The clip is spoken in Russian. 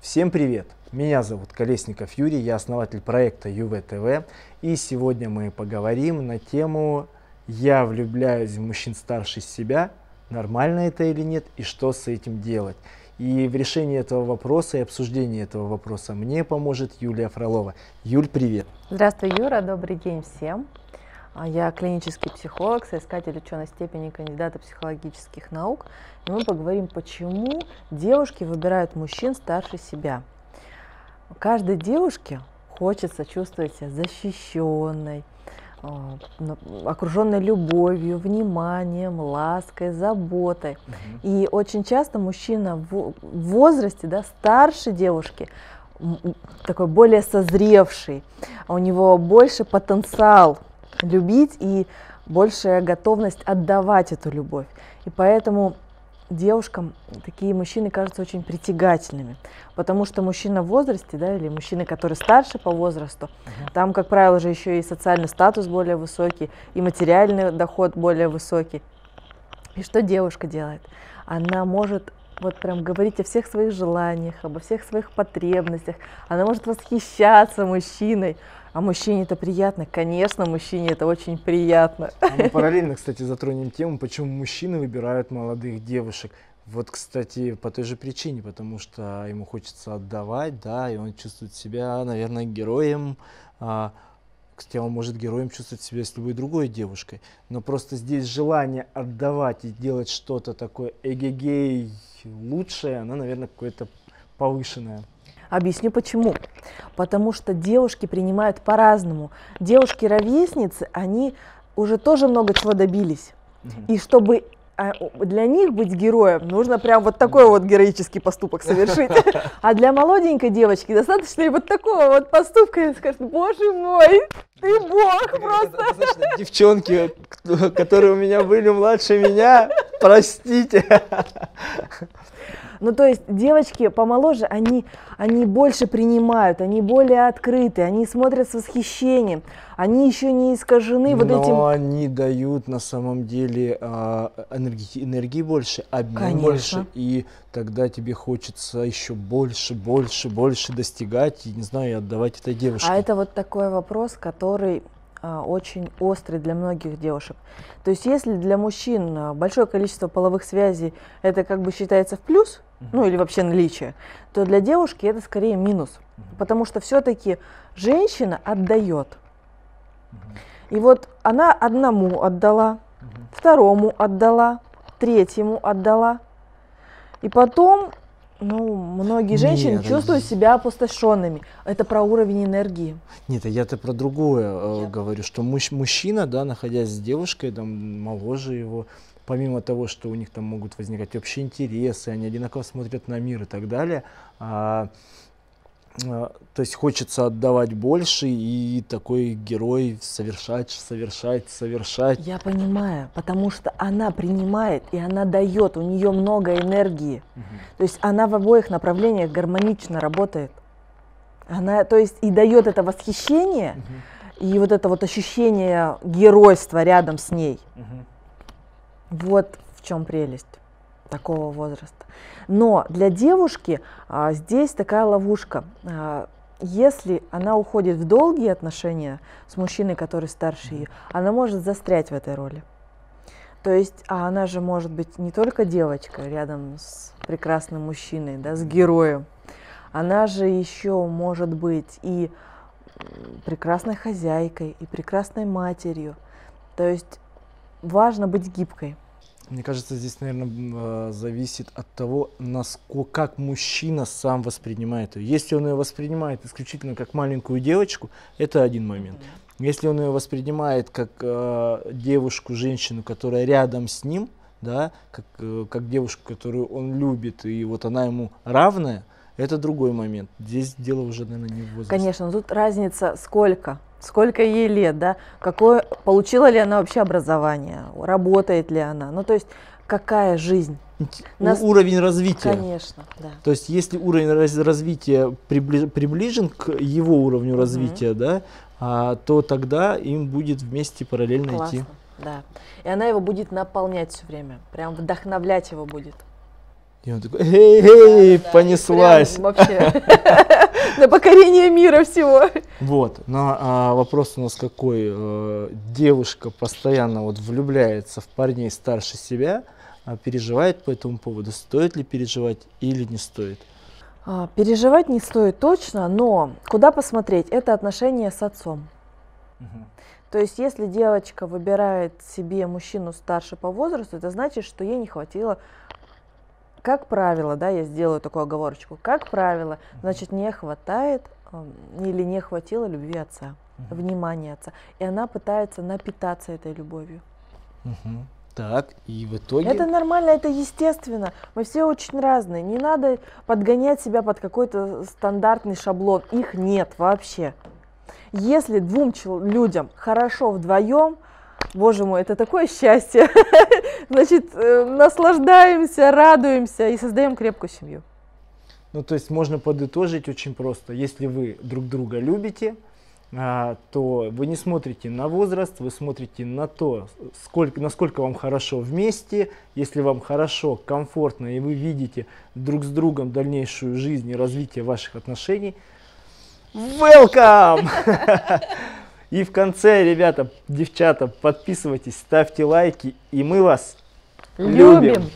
Всем привет! Меня зовут Колесников Юрий, я основатель проекта ЮВТВ. И сегодня мы поговорим на тему «Я влюбляюсь в мужчин старше себя, нормально это или нет и что с этим делать». И в решении этого вопроса и обсуждении этого вопроса мне поможет Юлия Фролова. Юль, привет! Здравствуй, Юра, добрый день всем. А, я клинический психолог, соискатель ученой степени кандидата психологических наук. И мы поговорим, почему девушки выбирают мужчин старше себя. Каждой девушке хочется чувствовать себя защищенной, а, окруженной любовью, вниманием, лаской, заботой. Угу. И очень часто мужчина в возрасте, да, старше девушки, такой более созревший, у него больше потенциал любить и большая готовность отдавать эту любовь. И поэтому девушкам такие мужчины кажутся очень притягательными, потому что мужчина в возрасте, да, или мужчины, которые старше по возрасту, uh-huh. там, как правило, же еще и социальный статус более высокий, и материальный доход более высокий. И что девушка делает? Она может вот прям говорить о всех своих желаниях, обо всех своих потребностях. Она может восхищаться мужчиной. А мужчине это приятно? Конечно, мужчине это очень приятно. А мы параллельно, кстати, затронем тему, почему мужчины выбирают молодых девушек. Вот, кстати, по той же причине, потому что ему хочется отдавать, да, и он чувствует себя, наверное, героем. А, кстати, он может героем чувствовать себя с любой другой девушкой. Но просто здесь желание отдавать и делать что-то такое эгегей лучшее, оно, наверное, какое-то повышенное. Объясню почему. Потому что девушки принимают по-разному. Девушки-ровесницы, они уже тоже много чего добились. И чтобы а, для них быть героем нужно прям вот такой вот героический поступок совершить. А для молоденькой девочки достаточно и вот такого вот поступка, и скажет, боже мой, ты бог просто. Девчонки, которые у меня были младше меня, простите. Ну, то есть девочки помоложе, они, они больше принимают, они более открыты, они смотрят с восхищением, они еще не искажены вот Но этим... Но они дают на самом деле э, энергии, энергии больше, обмен Конечно. больше, и тогда тебе хочется еще больше, больше, больше достигать, и, не знаю, отдавать этой девушке. А это вот такой вопрос, который а, очень острый для многих девушек. То есть если для мужчин а, большое количество половых связей это как бы считается в плюс, ну или вообще наличие, то для девушки это скорее минус, потому что все-таки женщина отдает. И вот она одному отдала, второму отдала, третьему отдала, и потом ну, многие женщины Нет, чувствуют себя опустошенными. Это про уровень энергии. Нет, я-то про другое э, говорю, что муж, мужчина, да, находясь с девушкой, там, моложе его, помимо того, что у них там могут возникать общие интересы, они одинаково смотрят на мир и так далее, а, то есть хочется отдавать больше и такой герой совершать, совершать, совершать. Я понимаю, потому что она принимает и она дает, у нее много энергии. Угу. То есть она в обоих направлениях гармонично работает. Она, то есть и дает это восхищение угу. и вот это вот ощущение геройства рядом с ней. Угу. Вот в чем прелесть такого возраста. Но для девушки а, здесь такая ловушка. А, если она уходит в долгие отношения с мужчиной, который старше ее, она может застрять в этой роли. То есть, а она же может быть не только девочкой рядом с прекрасным мужчиной, да, с героем. Она же еще может быть и прекрасной хозяйкой, и прекрасной матерью. То есть важно быть гибкой. Мне кажется, здесь, наверное, э, зависит от того, насколько, как мужчина сам воспринимает ее. Если он ее воспринимает исключительно как маленькую девочку, это один момент. Если он ее воспринимает как э, девушку, женщину, которая рядом с ним, да, как, э, как девушку, которую он любит, и вот она ему равная, это другой момент. Здесь дело уже, наверное, не в возрасте. Конечно, тут разница сколько сколько ей лет, да, какое, получила ли она вообще образование, работает ли она, ну то есть какая жизнь. Нас... Уровень развития. Конечно, да. То есть если уровень раз развития приближ приближен к его уровню развития, да, а, то тогда им будет вместе параллельно Классно, идти. Да. И она его будет наполнять все время, прям вдохновлять его будет. И он такой, эй, эй, и понеслась. прям Вообще. На покорение мира всего. Вот, но а, вопрос у нас какой? Э, девушка постоянно вот влюбляется в парней старше себя, а переживает по этому поводу, стоит ли переживать или не стоит? А, Переживать не стоит точно, но куда посмотреть? Это отношения с отцом. То есть, если девочка выбирает себе мужчину старше по возрасту, это значит, что ей не хватило, как правило, да, я сделаю такую оговорочку, как правило, значит, не хватает или не хватило любви отца, Мгм. внимания отца. И она пытается напитаться этой любовью. Мгм. Так, и в итоге... Это нормально, это естественно. Мы все очень разные. Не надо подгонять себя под какой-то стандартный шаблон. Их нет вообще. Если двум людям хорошо вдвоем, боже мой, это такое счастье. Значит, э, наслаждаемся, радуемся и создаем крепкую семью. Ну, то есть можно подытожить очень просто. Если вы друг друга любите, а, то вы не смотрите на возраст, вы смотрите на то, сколько, насколько вам хорошо вместе. Если вам хорошо, комфортно, и вы видите друг с другом дальнейшую жизнь и развитие ваших отношений, welcome! И в конце, ребята, девчата, подписывайтесь, ставьте лайки, и мы вас Любим. Любим.